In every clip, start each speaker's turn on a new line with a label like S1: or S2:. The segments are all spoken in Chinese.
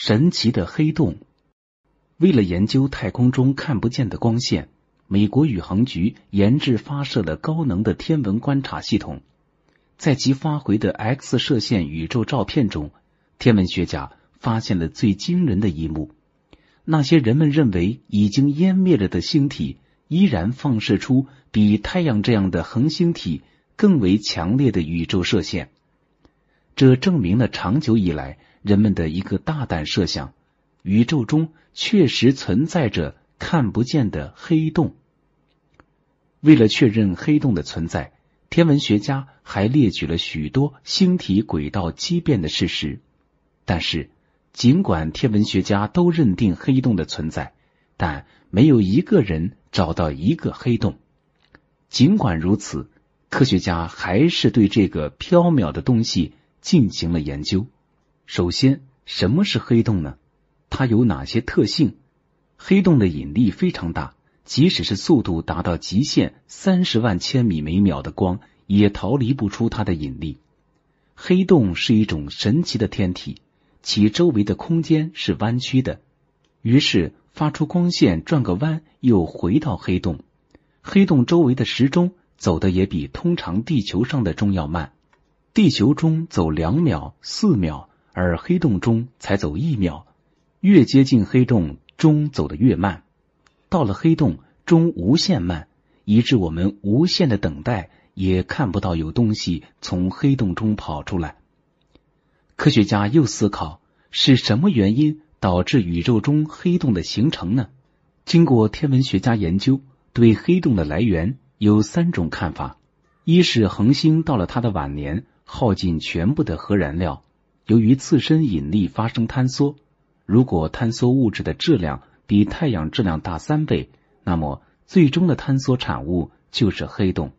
S1: 神奇的黑洞。为了研究太空中看不见的光线，美国宇航局研制发射了高能的天文观察系统。在其发回的 X 射线宇宙照片中，天文学家发现了最惊人的一幕：那些人们认为已经湮灭了的星体，依然放射出比太阳这样的恒星体更为强烈的宇宙射线。这证明了长久以来人们的一个大胆设想：宇宙中确实存在着看不见的黑洞。为了确认黑洞的存在，天文学家还列举了许多星体轨道畸变的事实。但是，尽管天文学家都认定黑洞的存在，但没有一个人找到一个黑洞。尽管如此，科学家还是对这个缥缈的东西。进行了研究。首先，什么是黑洞呢？它有哪些特性？黑洞的引力非常大，即使是速度达到极限三十万千米每秒的光，也逃离不出它的引力。黑洞是一种神奇的天体，其周围的空间是弯曲的，于是发出光线转个弯又回到黑洞。黑洞周围的时钟走的也比通常地球上的钟要慢。地球钟走两秒、四秒，而黑洞中才走一秒。越接近黑洞，钟走得越慢。到了黑洞，钟无限慢，以致我们无限的等待也看不到有东西从黑洞中跑出来。科学家又思考：是什么原因导致宇宙中黑洞的形成呢？经过天文学家研究，对黑洞的来源有三种看法：一是恒星到了它的晚年。耗尽全部的核燃料，由于自身引力发生坍缩。如果坍缩物质的质量比太阳质量大三倍，那么最终的坍缩产物就是黑洞。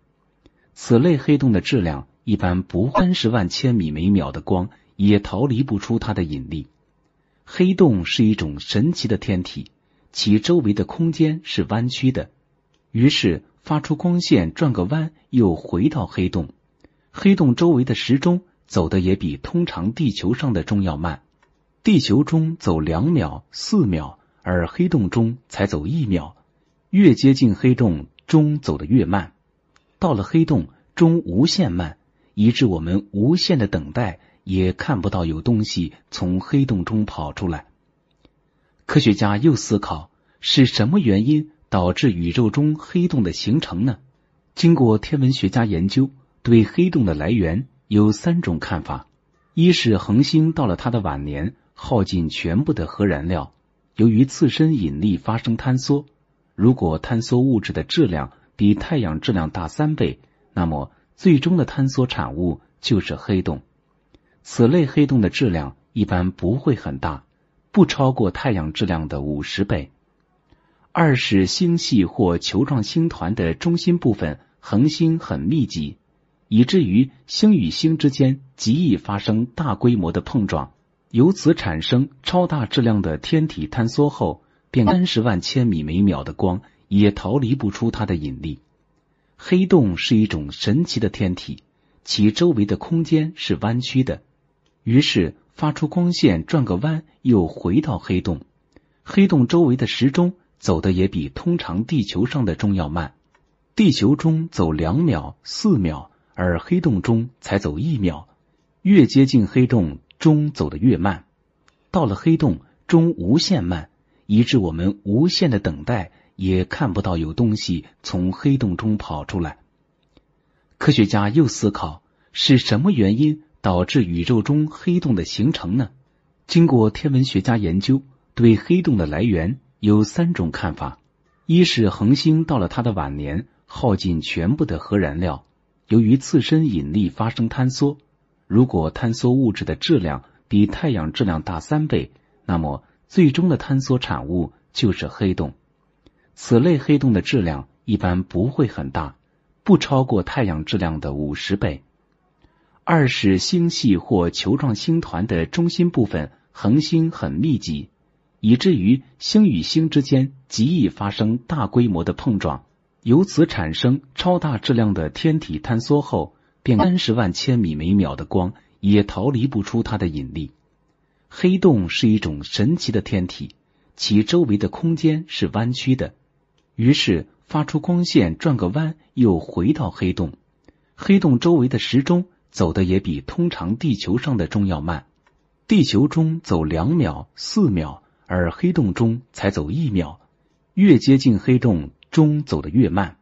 S1: 此类黑洞的质量一般不三十万千米每秒的光也逃离不出它的引力。黑洞是一种神奇的天体，其周围的空间是弯曲的，于是发出光线转个弯又回到黑洞。黑洞周围的时钟走的也比通常地球上的钟要慢，地球钟走两秒、四秒，而黑洞钟才走一秒。越接近黑洞，钟走得越慢。到了黑洞，钟无限慢，以致我们无限的等待也看不到有东西从黑洞中跑出来。科学家又思考：是什么原因导致宇宙中黑洞的形成呢？经过天文学家研究。对黑洞的来源有三种看法：一是恒星到了它的晚年，耗尽全部的核燃料，由于自身引力发生坍缩。如果坍缩物质的质量比太阳质量大三倍，那么最终的坍缩产物就是黑洞。此类黑洞的质量一般不会很大，不超过太阳质量的五十倍。二是星系或球状星团的中心部分恒星很密集。以至于星与星之间极易发生大规模的碰撞，由此产生超大质量的天体坍缩后，便三十万千米每秒的光也逃离不出它的引力。黑洞是一种神奇的天体，其周围的空间是弯曲的，于是发出光线转个弯又回到黑洞。黑洞周围的时钟走的也比通常地球上的钟要慢，地球钟走两秒、四秒。而黑洞中才走一秒，越接近黑洞，钟走得越慢。到了黑洞，钟无限慢，以致我们无限的等待也看不到有东西从黑洞中跑出来。科学家又思考：是什么原因导致宇宙中黑洞的形成呢？经过天文学家研究，对黑洞的来源有三种看法：一是恒星到了它的晚年，耗尽全部的核燃料。由于自身引力发生坍缩，如果坍缩物质的质量比太阳质量大三倍，那么最终的坍缩产物就是黑洞。此类黑洞的质量一般不会很大，不超过太阳质量的五十倍。二是星系或球状星团的中心部分恒星很密集，以至于星与星之间极易发生大规模的碰撞。由此产生超大质量的天体坍缩后，便三十万千米每秒的光也逃离不出它的引力。黑洞是一种神奇的天体，其周围的空间是弯曲的，于是发出光线转个弯又回到黑洞。黑洞周围的时钟走的也比通常地球上的钟要慢，地球钟走两秒、四秒，而黑洞钟才走一秒。越接近黑洞，钟走得越慢。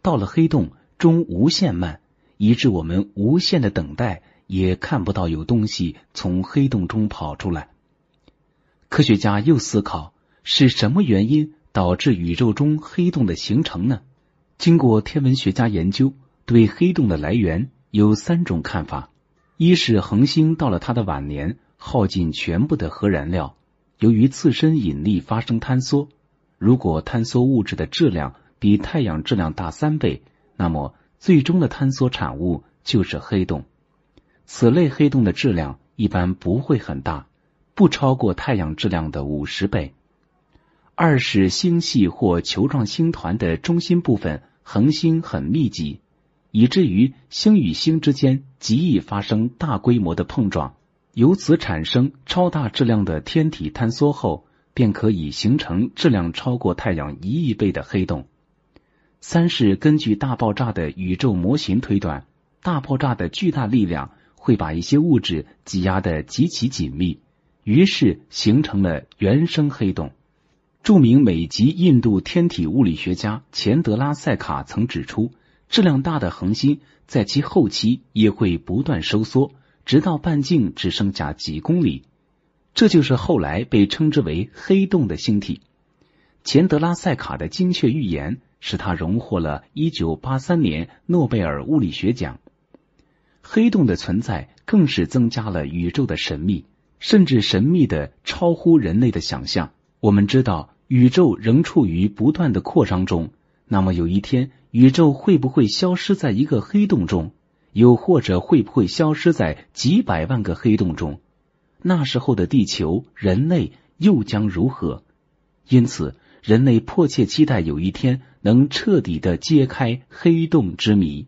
S1: 到了黑洞，钟无限慢，以致我们无限的等待，也看不到有东西从黑洞中跑出来。科学家又思考，是什么原因导致宇宙中黑洞的形成呢？经过天文学家研究，对黑洞的来源有三种看法：一是恒星到了它的晚年，耗尽全部的核燃料，由于自身引力发生坍缩。如果坍缩物质的质量比太阳质量大三倍，那么最终的坍缩产物就是黑洞。此类黑洞的质量一般不会很大，不超过太阳质量的五十倍。二是星系或球状星团的中心部分恒星很密集，以至于星与星之间极易发生大规模的碰撞，由此产生超大质量的天体坍缩后。便可以形成质量超过太阳一亿倍的黑洞。三是根据大爆炸的宇宙模型推断，大爆炸的巨大力量会把一些物质挤压的极其紧密，于是形成了原生黑洞。著名美籍印度天体物理学家钱德拉塞卡曾指出，质量大的恒星在其后期也会不断收缩，直到半径只剩下几公里。这就是后来被称之为黑洞的星体。钱德拉塞卡的精确预言使他荣获了一九八三年诺贝尔物理学奖。黑洞的存在更是增加了宇宙的神秘，甚至神秘的超乎人类的想象。我们知道宇宙仍处于不断的扩张中，那么有一天宇宙会不会消失在一个黑洞中？又或者会不会消失在几百万个黑洞中？那时候的地球，人类又将如何？因此，人类迫切期待有一天能彻底的揭开黑洞之谜。